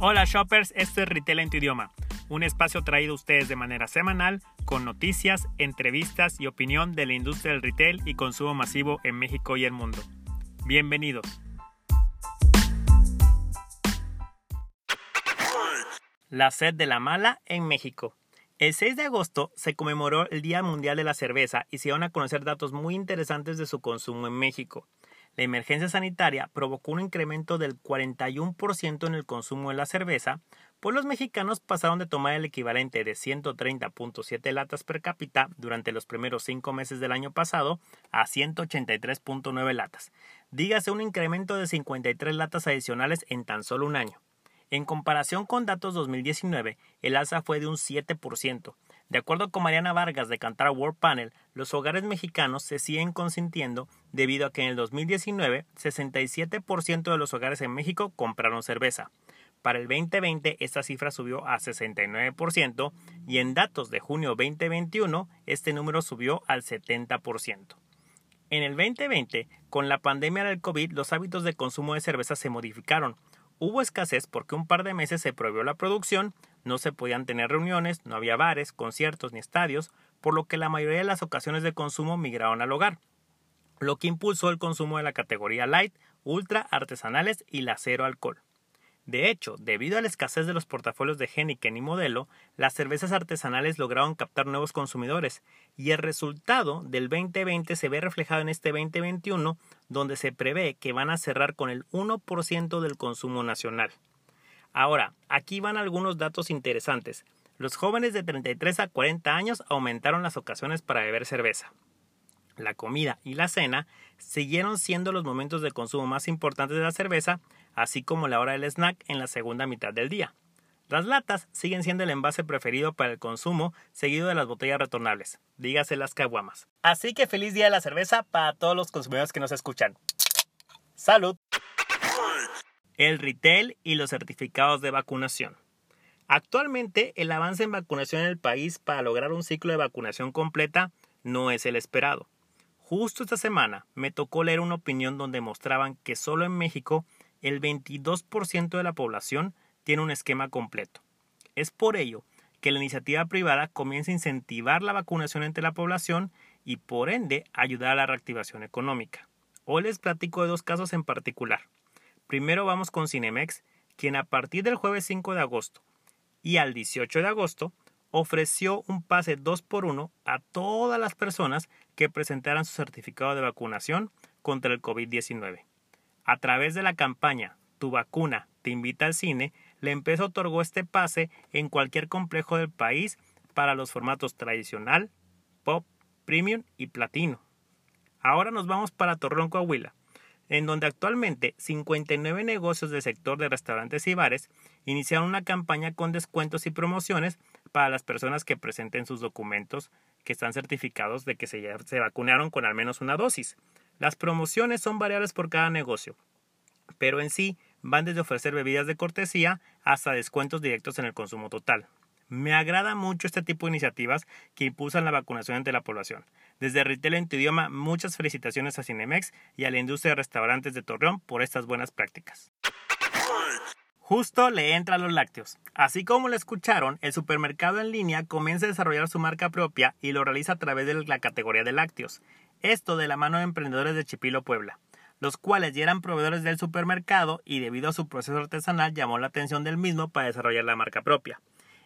Hola shoppers, esto es Retail en tu idioma, un espacio traído a ustedes de manera semanal con noticias, entrevistas y opinión de la industria del retail y consumo masivo en México y el mundo. Bienvenidos. La sed de la mala en México. El 6 de agosto se conmemoró el Día Mundial de la Cerveza y se iban a conocer datos muy interesantes de su consumo en México. La emergencia sanitaria provocó un incremento del 41% en el consumo de la cerveza, pues los mexicanos pasaron de tomar el equivalente de 130.7 latas per cápita durante los primeros cinco meses del año pasado a 183.9 latas. Dígase un incremento de 53 latas adicionales en tan solo un año. En comparación con datos 2019, el alza fue de un 7%, de acuerdo con Mariana Vargas de Cantar World Panel, los hogares mexicanos se siguen consintiendo debido a que en el 2019 67% de los hogares en México compraron cerveza. Para el 2020 esta cifra subió a 69% y en datos de junio 2021 este número subió al 70%. En el 2020, con la pandemia del COVID, los hábitos de consumo de cerveza se modificaron, Hubo escasez porque un par de meses se prohibió la producción, no se podían tener reuniones, no había bares, conciertos ni estadios, por lo que la mayoría de las ocasiones de consumo migraron al hogar, lo que impulsó el consumo de la categoría light, ultra, artesanales y la cero alcohol. De hecho, debido a la escasez de los portafolios de Heineken y Modelo, las cervezas artesanales lograron captar nuevos consumidores, y el resultado del 2020 se ve reflejado en este 2021, donde se prevé que van a cerrar con el 1% del consumo nacional. Ahora, aquí van algunos datos interesantes. Los jóvenes de 33 a 40 años aumentaron las ocasiones para beber cerveza. La comida y la cena siguieron siendo los momentos de consumo más importantes de la cerveza, así como la hora del snack en la segunda mitad del día. Las latas siguen siendo el envase preferido para el consumo, seguido de las botellas retornables, dígase las caguamas. Así que feliz día de la cerveza para todos los consumidores que nos escuchan. ¡Salud! El retail y los certificados de vacunación. Actualmente, el avance en vacunación en el país para lograr un ciclo de vacunación completa no es el esperado. Justo esta semana me tocó leer una opinión donde mostraban que solo en México el 22% de la población tiene un esquema completo. Es por ello que la iniciativa privada comienza a incentivar la vacunación entre la población y por ende ayudar a la reactivación económica. Hoy les platico de dos casos en particular. Primero vamos con Cinemex, quien a partir del jueves 5 de agosto y al 18 de agosto ofreció un pase 2 por 1 a todas las personas que presentaran su certificado de vacunación contra el COVID-19. A través de la campaña Tu vacuna te invita al cine, la empresa otorgó este pase en cualquier complejo del país para los formatos tradicional, pop, premium y platino. Ahora nos vamos para Torreón, Coahuila, en donde actualmente 59 negocios del sector de restaurantes y bares iniciaron una campaña con descuentos y promociones para las personas que presenten sus documentos que están certificados de que se, se vacunaron con al menos una dosis. Las promociones son variables por cada negocio, pero en sí van desde ofrecer bebidas de cortesía hasta descuentos directos en el consumo total. Me agrada mucho este tipo de iniciativas que impulsan la vacunación entre la población. Desde Retail en tu idioma, muchas felicitaciones a Cinemex y a la industria de restaurantes de Torreón por estas buenas prácticas. Justo le entra a los lácteos. Así como lo escucharon, el supermercado en línea comienza a desarrollar su marca propia y lo realiza a través de la categoría de lácteos. Esto de la mano de emprendedores de Chipilo, Puebla, los cuales ya eran proveedores del supermercado y debido a su proceso artesanal llamó la atención del mismo para desarrollar la marca propia.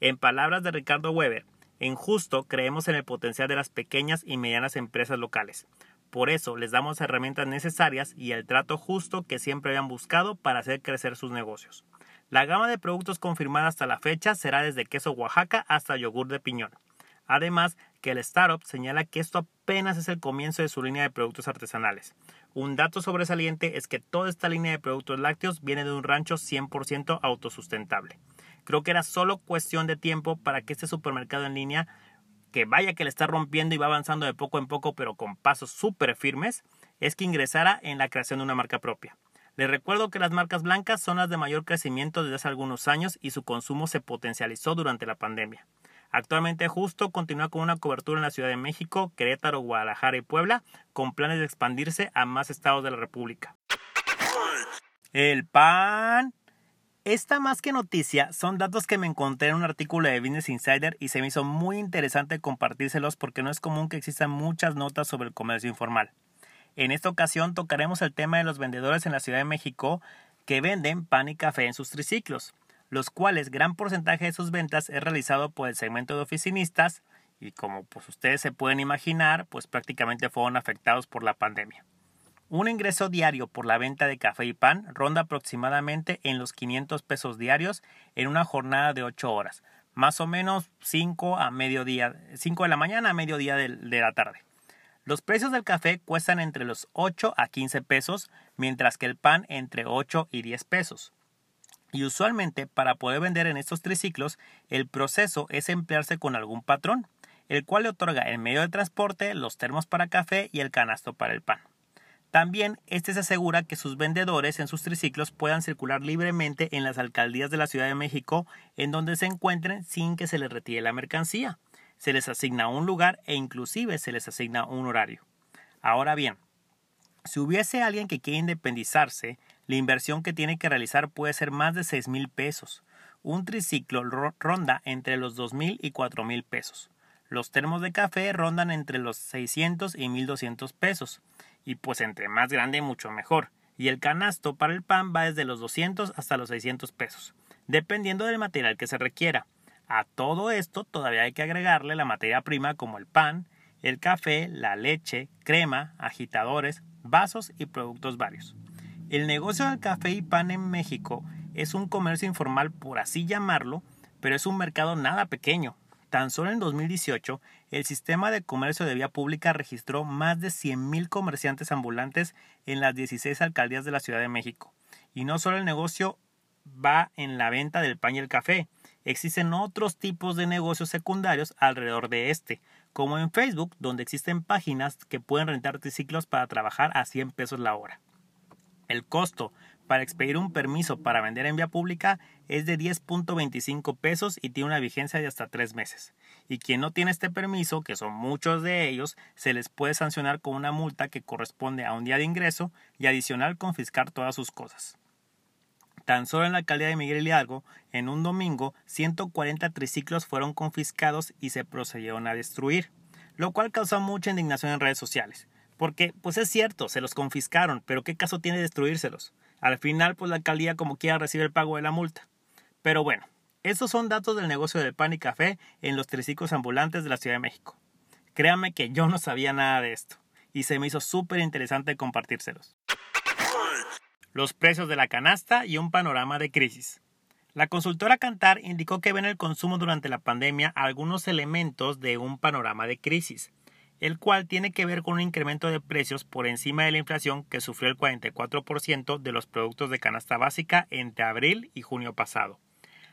En palabras de Ricardo Weber, en Justo creemos en el potencial de las pequeñas y medianas empresas locales. Por eso les damos herramientas necesarias y el trato justo que siempre habían buscado para hacer crecer sus negocios. La gama de productos confirmada hasta la fecha será desde queso Oaxaca hasta yogur de piñón. Además, que el startup señala que esto apenas es el comienzo de su línea de productos artesanales. Un dato sobresaliente es que toda esta línea de productos lácteos viene de un rancho 100% autosustentable. Creo que era solo cuestión de tiempo para que este supermercado en línea, que vaya que le está rompiendo y va avanzando de poco en poco, pero con pasos súper firmes, es que ingresara en la creación de una marca propia. Les recuerdo que las marcas blancas son las de mayor crecimiento desde hace algunos años y su consumo se potencializó durante la pandemia. Actualmente Justo continúa con una cobertura en la Ciudad de México, Querétaro, Guadalajara y Puebla, con planes de expandirse a más estados de la República. El pan Esta más que noticia son datos que me encontré en un artículo de Business Insider y se me hizo muy interesante compartírselos porque no es común que existan muchas notas sobre el comercio informal. En esta ocasión tocaremos el tema de los vendedores en la Ciudad de México que venden pan y café en sus triciclos, los cuales gran porcentaje de sus ventas es realizado por el segmento de oficinistas y como pues ustedes se pueden imaginar, pues prácticamente fueron afectados por la pandemia. Un ingreso diario por la venta de café y pan ronda aproximadamente en los 500 pesos diarios en una jornada de 8 horas, más o menos 5 a mediodía, 5 de la mañana a mediodía de, de la tarde. Los precios del café cuestan entre los 8 a 15 pesos, mientras que el pan entre 8 y 10 pesos. Y usualmente para poder vender en estos triciclos, el proceso es emplearse con algún patrón, el cual le otorga el medio de transporte, los termos para café y el canasto para el pan. También este se asegura que sus vendedores en sus triciclos puedan circular libremente en las alcaldías de la Ciudad de México en donde se encuentren sin que se les retire la mercancía. Se les asigna un lugar e inclusive se les asigna un horario. Ahora bien, si hubiese alguien que quiere independizarse, la inversión que tiene que realizar puede ser más de 6 mil pesos. Un triciclo ronda entre los 2 mil y 4 mil pesos. Los termos de café rondan entre los 600 y 1200 pesos y pues entre más grande mucho mejor. Y el canasto para el pan va desde los 200 hasta los 600 pesos, dependiendo del material que se requiera. A todo esto todavía hay que agregarle la materia prima como el pan, el café, la leche, crema, agitadores, vasos y productos varios. El negocio del café y pan en México es un comercio informal por así llamarlo, pero es un mercado nada pequeño, Tan solo en 2018, el sistema de comercio de vía pública registró más de 100.000 comerciantes ambulantes en las 16 alcaldías de la Ciudad de México. Y no solo el negocio va en la venta del pan y el café, existen otros tipos de negocios secundarios alrededor de este, como en Facebook, donde existen páginas que pueden rentar triciclos para trabajar a 100 pesos la hora. El costo para expedir un permiso para vender en vía pública es de 10.25 pesos y tiene una vigencia de hasta tres meses. Y quien no tiene este permiso, que son muchos de ellos, se les puede sancionar con una multa que corresponde a un día de ingreso y adicional confiscar todas sus cosas. Tan solo en la alcaldía de Miguel Hidalgo, en un domingo, 140 triciclos fueron confiscados y se procedieron a destruir, lo cual causó mucha indignación en redes sociales. Porque, pues es cierto, se los confiscaron, pero ¿qué caso tiene destruírselos? Al final, pues la alcaldía como quiera recibe el pago de la multa. Pero bueno, estos son datos del negocio del pan y café en los triciclos ambulantes de la Ciudad de México. Créanme que yo no sabía nada de esto, y se me hizo súper interesante compartírselos. Los precios de la canasta y un panorama de crisis. La consultora Cantar indicó que ven el consumo durante la pandemia algunos elementos de un panorama de crisis el cual tiene que ver con un incremento de precios por encima de la inflación que sufrió el 44% de los productos de canasta básica entre abril y junio pasado.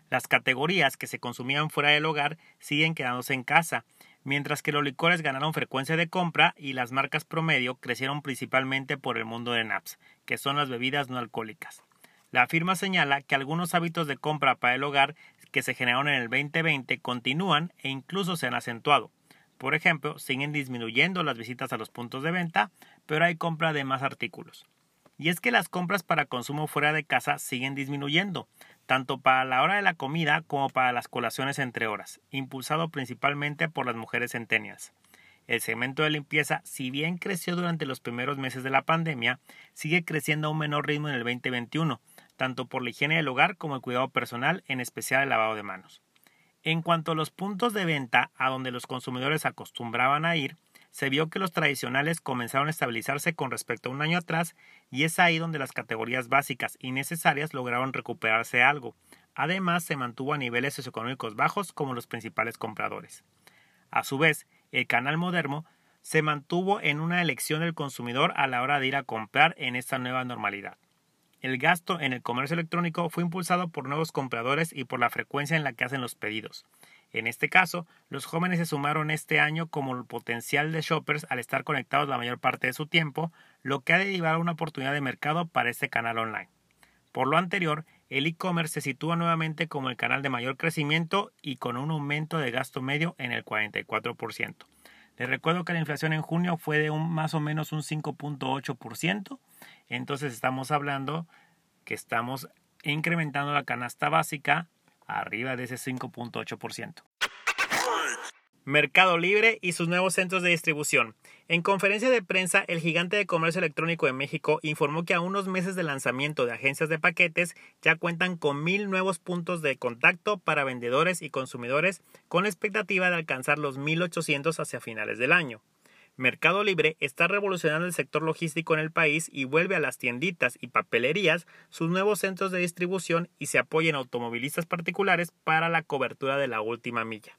Las categorías que se consumían fuera del hogar siguen quedándose en casa, mientras que los licores ganaron frecuencia de compra y las marcas promedio crecieron principalmente por el mundo de NAPS, que son las bebidas no alcohólicas. La firma señala que algunos hábitos de compra para el hogar que se generaron en el 2020 continúan e incluso se han acentuado. Por ejemplo, siguen disminuyendo las visitas a los puntos de venta, pero hay compra de más artículos. Y es que las compras para consumo fuera de casa siguen disminuyendo, tanto para la hora de la comida como para las colaciones entre horas, impulsado principalmente por las mujeres centenias. El segmento de limpieza, si bien creció durante los primeros meses de la pandemia, sigue creciendo a un menor ritmo en el 2021, tanto por la higiene del hogar como el cuidado personal, en especial el lavado de manos. En cuanto a los puntos de venta a donde los consumidores acostumbraban a ir, se vio que los tradicionales comenzaron a estabilizarse con respecto a un año atrás y es ahí donde las categorías básicas y necesarias lograron recuperarse algo. Además, se mantuvo a niveles socioeconómicos bajos como los principales compradores. A su vez, el canal moderno se mantuvo en una elección del consumidor a la hora de ir a comprar en esta nueva normalidad. El gasto en el comercio electrónico fue impulsado por nuevos compradores y por la frecuencia en la que hacen los pedidos. En este caso, los jóvenes se sumaron este año como el potencial de shoppers al estar conectados la mayor parte de su tiempo, lo que ha derivado una oportunidad de mercado para este canal online. Por lo anterior, el e-commerce se sitúa nuevamente como el canal de mayor crecimiento y con un aumento de gasto medio en el 44%. Les recuerdo que la inflación en junio fue de un, más o menos un 5.8%, entonces estamos hablando que estamos incrementando la canasta básica arriba de ese 5.8%. Mercado Libre y sus nuevos centros de distribución. En conferencia de prensa, el gigante de comercio electrónico de México informó que a unos meses de lanzamiento de agencias de paquetes ya cuentan con mil nuevos puntos de contacto para vendedores y consumidores con la expectativa de alcanzar los 1800 hacia finales del año. Mercado Libre está revolucionando el sector logístico en el país y vuelve a las tienditas y papelerías sus nuevos centros de distribución y se apoya en automovilistas particulares para la cobertura de la última milla.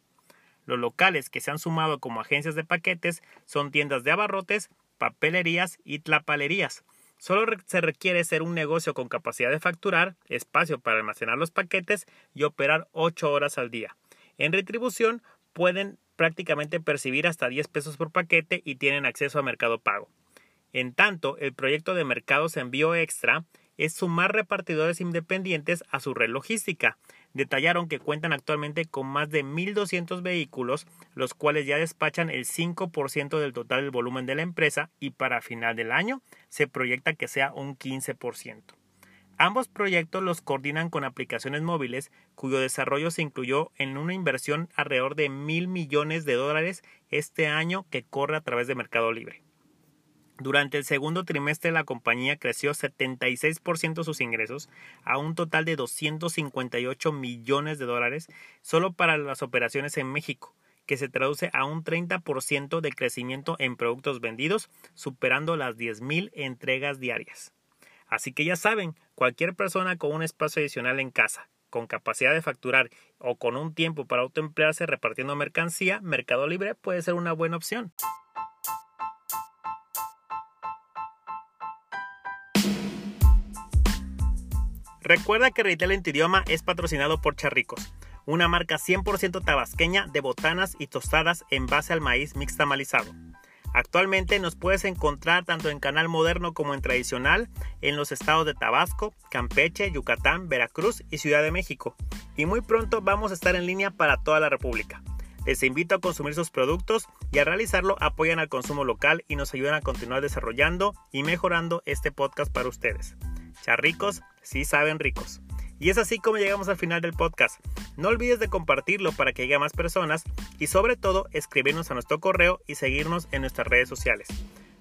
Los locales que se han sumado como agencias de paquetes son tiendas de abarrotes, papelerías y tlapalerías. Solo se requiere ser un negocio con capacidad de facturar, espacio para almacenar los paquetes y operar 8 horas al día. En retribución pueden prácticamente percibir hasta 10 pesos por paquete y tienen acceso a Mercado Pago. En tanto, el proyecto de Mercados Envío Extra es sumar repartidores independientes a su red logística. Detallaron que cuentan actualmente con más de 1.200 vehículos, los cuales ya despachan el 5% del total del volumen de la empresa y para final del año se proyecta que sea un 15%. Ambos proyectos los coordinan con aplicaciones móviles cuyo desarrollo se incluyó en una inversión alrededor de mil millones de dólares este año que corre a través de Mercado Libre. Durante el segundo trimestre la compañía creció 76% sus ingresos a un total de 258 millones de dólares solo para las operaciones en México, que se traduce a un 30% de crecimiento en productos vendidos, superando las 10.000 entregas diarias. Así que ya saben, cualquier persona con un espacio adicional en casa, con capacidad de facturar o con un tiempo para autoemplearse repartiendo mercancía, Mercado Libre puede ser una buena opción. Recuerda que Retail en tu idioma es patrocinado por Charricos, una marca 100% tabasqueña de botanas y tostadas en base al maíz mixtamalizado. Actualmente nos puedes encontrar tanto en canal moderno como en tradicional en los estados de Tabasco, Campeche, Yucatán, Veracruz y Ciudad de México. Y muy pronto vamos a estar en línea para toda la República. Les invito a consumir sus productos y a realizarlo apoyan al consumo local y nos ayudan a continuar desarrollando y mejorando este podcast para ustedes. Charricos, sí saben ricos. Y es así como llegamos al final del podcast. No olvides de compartirlo para que llegue a más personas y sobre todo escribirnos a nuestro correo y seguirnos en nuestras redes sociales.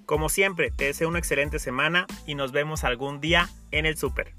Como siempre, te deseo una excelente semana y nos vemos algún día en el súper.